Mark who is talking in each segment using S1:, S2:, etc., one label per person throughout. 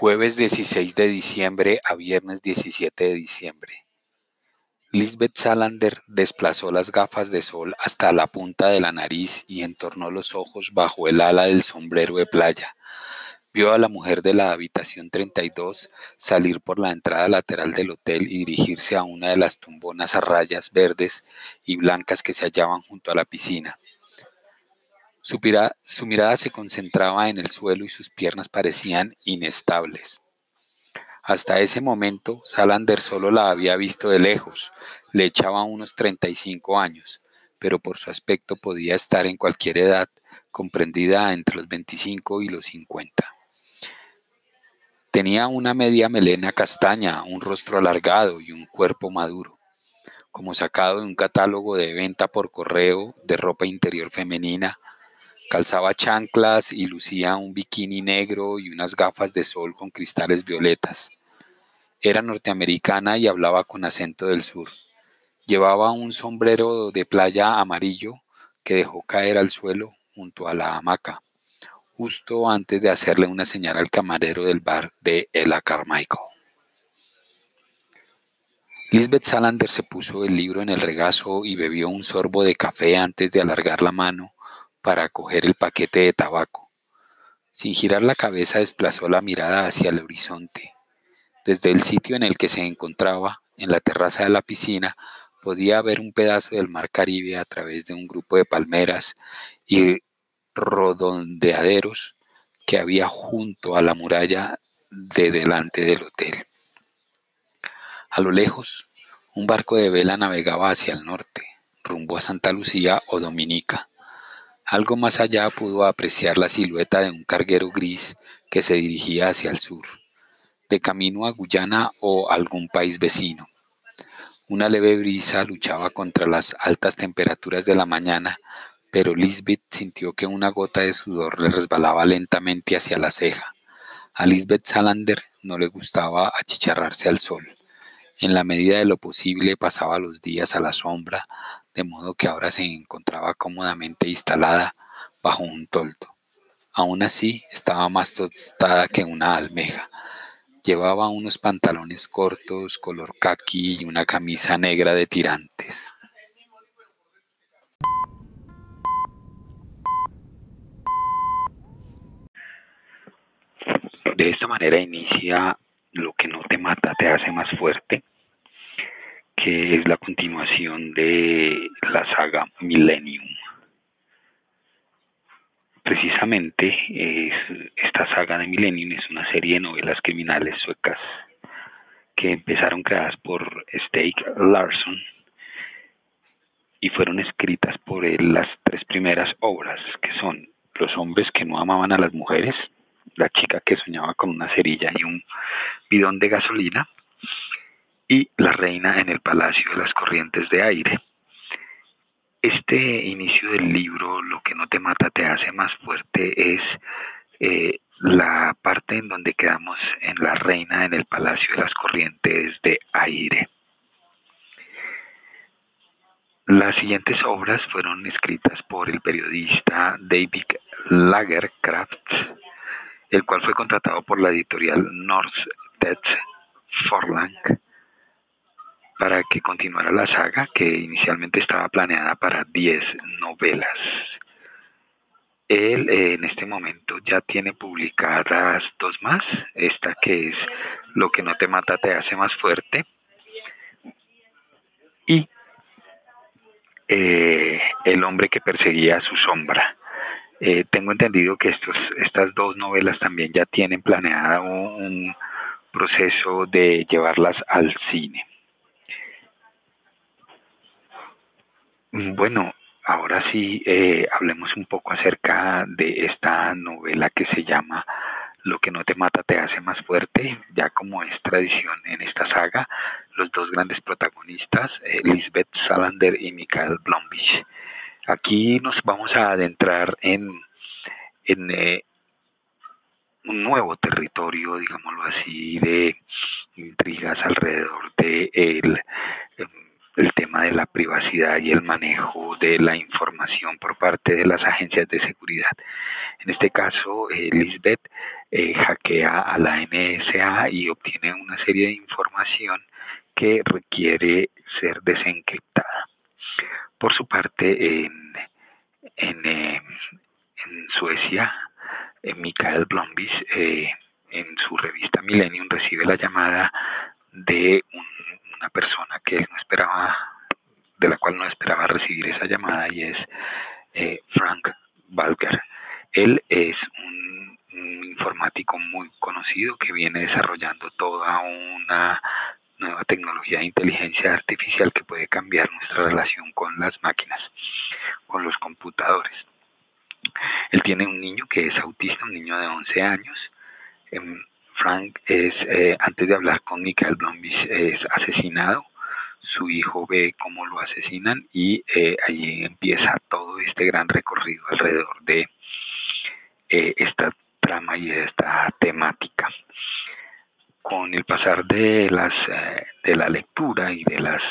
S1: Jueves 16 de diciembre a viernes 17 de diciembre. Lisbeth Salander desplazó las gafas de sol hasta la punta de la nariz y entornó los ojos bajo el ala del sombrero de playa. Vio a la mujer de la habitación 32 salir por la entrada lateral del hotel y dirigirse a una de las tumbonas a rayas verdes y blancas que se hallaban junto a la piscina. Su, mirada se concentraba en el suelo y sus piernas parecían inestables. Hasta ese momento, Salander solo la había visto de lejos. Le echaba unos 35 años, pero por su aspecto podía estar en cualquier edad, comprendida entre los 25 y los 50. Tenía una media melena castaña, un rostro alargado y un cuerpo maduro, como sacado de un catálogo de venta por correo de ropa interior femenina. Calzaba chanclas y lucía un bikini negro y unas gafas de sol con cristales violetas. Era norteamericana y hablaba con acento del sur. Llevaba un sombrero de playa amarillo que dejó caer al suelo junto a la hamaca, justo antes de hacerle una señal al camarero del bar de Ella Carmichael. Lisbeth Salander se puso el libro en el regazo y bebió un sorbo de café antes de alargar la mano para coger el paquete de tabaco. Sin girar la cabeza desplazó la mirada hacia el horizonte. Desde el sitio en el que se encontraba, en la terraza de la piscina, podía ver un pedazo del mar Caribe a través de un grupo de palmeras y rodondeaderos que había junto a la muralla de delante del hotel. A lo lejos, un barco de vela navegaba hacia el norte, rumbo a Santa Lucía o Dominica. Algo más allá pudo apreciar la silueta de un carguero gris que se dirigía hacia el sur de camino a Guyana o algún país vecino. Una leve brisa luchaba contra las altas temperaturas de la mañana, pero Lisbeth sintió que una gota de sudor le resbalaba lentamente hacia la ceja. A Lisbeth Salander no le gustaba achicharrarse al sol. En la medida de lo posible pasaba los días a la sombra, de modo que ahora se encontraba cómodamente instalada bajo un toldo. Aún así, estaba más tostada que una almeja. Llevaba unos pantalones cortos color khaki y una camisa negra de tirantes. De esta manera inicia Lo que no te mata te hace más fuerte, es la continuación de la saga Millennium. Precisamente es, esta saga de Millennium es una serie de novelas criminales suecas que empezaron creadas por Steak Larsson y fueron escritas por él las tres primeras obras, que son Los hombres que no amaban a las mujeres, La chica que soñaba con una cerilla y un bidón de gasolina, y La reina en el palacio de las corrientes de aire. Este inicio del libro, Lo que no te mata te hace más fuerte, es eh, la parte en donde quedamos en La Reina en el Palacio de las Corrientes de Aire. Las siguientes obras fueron escritas por el periodista David Lagercraft, el cual fue contratado por la editorial North Dead Forlang para que continuara la saga que inicialmente estaba planeada para 10 novelas. Él eh, en este momento ya tiene publicadas dos más, esta que es Lo que no te mata te hace más fuerte y eh, El hombre que perseguía a su sombra. Eh, tengo entendido que estos, estas dos novelas también ya tienen planeada un proceso de llevarlas al cine. Mm, bueno, ahora sí eh, hablemos un poco acerca de esta novela que se llama Lo que no te mata te hace más fuerte, ya como es tradición en esta saga, los dos grandes protagonistas, eh, Lisbeth Salander y Michael Blomwich. Aquí nos vamos a adentrar en, en eh, un nuevo territorio, digámoslo así, de intrigas alrededor de el el tema de la privacidad y el manejo de la información por parte de las agencias de seguridad. En este caso, Lisbeth
S2: eh, hackea a la NSA y obtiene una serie de información que requiere ser desencriptada. Por su parte, en, eh, Suecia, eh, Mikael Blombis, en su revista Millennium, recibe la llamada de una persona que él no esperaba, de la cual no esperaba recibir esa llamada, y es Frank Balker. Él es un un informático muy conocido que viene desarrollando toda una nueva tecnología de inteligencia artificial que puede cambiar nuestra relación con las máquinas, los computadores. Él tiene un niño que es autista, un niño de 11 años. Em, Frank es, eh, antes de hablar con Michael Blombis, es asesinado. Su hijo ve cómo lo asesinan y eh, allí empieza todo este gran recorrido alrededor de eh, esta trama y esta temática. Con el pasar de las de la lectura y de las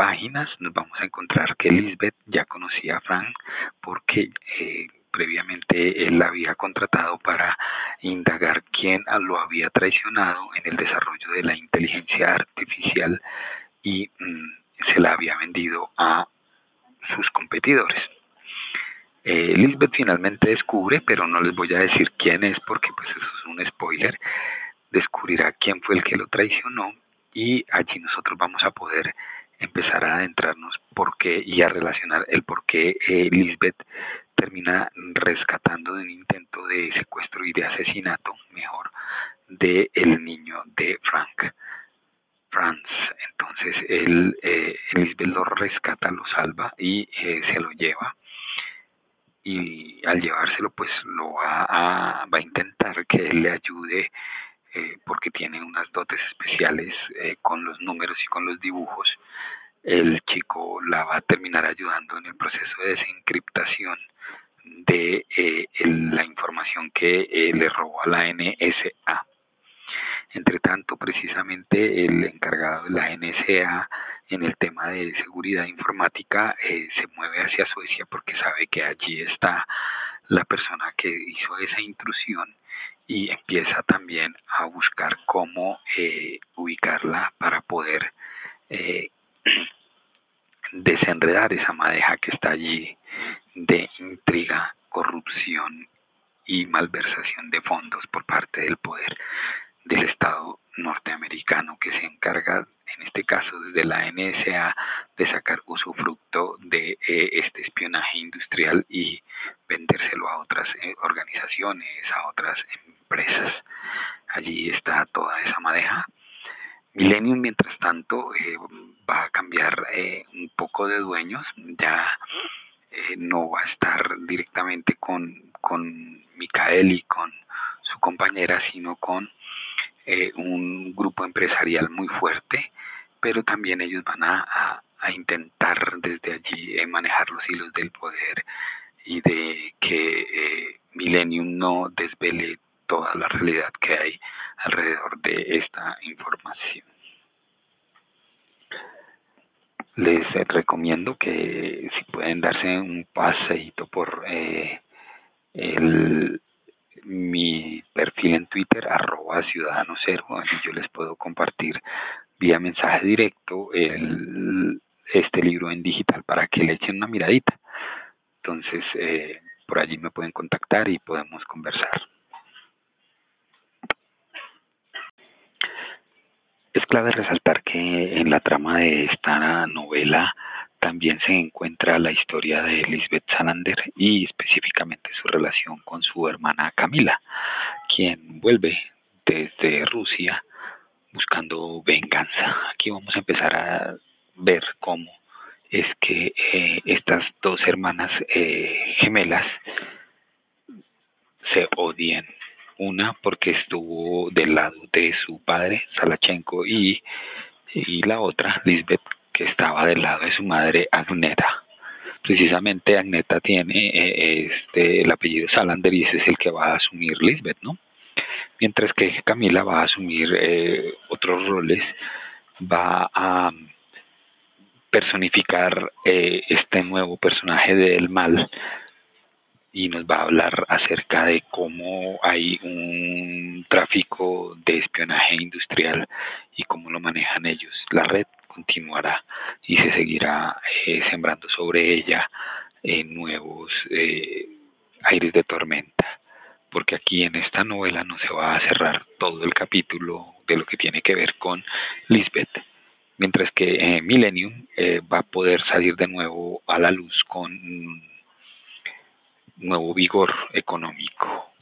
S2: páginas nos vamos a encontrar que Lisbeth ya conocía a Frank porque eh, previamente él la había contratado para indagar quién lo había traicionado en el desarrollo de la inteligencia artificial y mm, se la había vendido a sus competidores. Eh, Lisbeth finalmente descubre, pero no les voy a decir quién es porque pues eso es un spoiler, descubrirá quién fue el que lo traicionó y allí nosotros vamos a poder empezar a adentrarnos por qué y a relacionar el por qué eh, Lisbeth termina rescatando de un intento de secuestro y de asesinato, mejor, de el niño de Frank. Franz. Entonces él, eh, Lisbeth lo rescata, lo salva y eh, se lo lleva y al llevárselo pues lo va a, va a intentar que él le ayude eh, porque tiene unas dotes especiales eh, con los números y con los dibujos el chico la va a terminar ayudando en el proceso de desencriptación de eh, la información que le robó a la NSA. Entre tanto, precisamente el encargado de la NSA en el tema de seguridad informática se mueve hacia Suecia porque sabe que allí está la persona que hizo esa intrusión y empieza también a buscar cómo eh, ubicarla para poder eh, desenredar esa madeja que está allí de intriga, corrupción y malversación de fondos por parte del poder del Estado norteamericano que se encarga en este caso desde la NSA, de sacar usufructo de eh, este espionaje industrial y vendérselo a otras organizaciones, a otras empresas. Allí está toda esa madeja. Millennium, mientras tanto, eh, va a cambiar un poco de dueños, ya no va a estar directamente con, con Micael y con su compañera, sino con un grupo empresarial muy fuerte pero también ellos van a, intentar desde allí eh, manejar los hilos del poder y de que eh, Millennium no desvele toda la realidad que hay alrededor de esta información. Les recomiendo que si pueden darse un paseíto por eh, mi perfil en Twitter, arroba ciudadano cero, yo les puedo compartir vía mensaje directo este libro en digital para que le echen una miradita. Entonces, eh, por allí me pueden contactar y podemos conversar. Es clave resaltar que en la trama de esta novela también se encuentra la historia de Lisbeth Salander y específicamente su relación con su hermana Camila, quien vuelve desde Rusia buscando venganza. Aquí vamos a empezar a ver cómo es que eh, estas dos hermanas eh, gemelas se odian. Una porque estuvo del lado de su padre, Salachenko, y, y la otra, Lisbeth, que estaba del lado de su madre, Agneta. Precisamente Agneta tiene eh, este, el apellido Salander y ese es el que va a asumir Lisbeth, ¿no? Mientras que Camila va a asumir eh, otros roles, va a personificar eh, este nuevo personaje del mal y nos va a hablar acerca de cómo hay Lisbeth, mientras que eh, Millennium eh, va a poder salir de nuevo a la luz con nuevo vigor económico.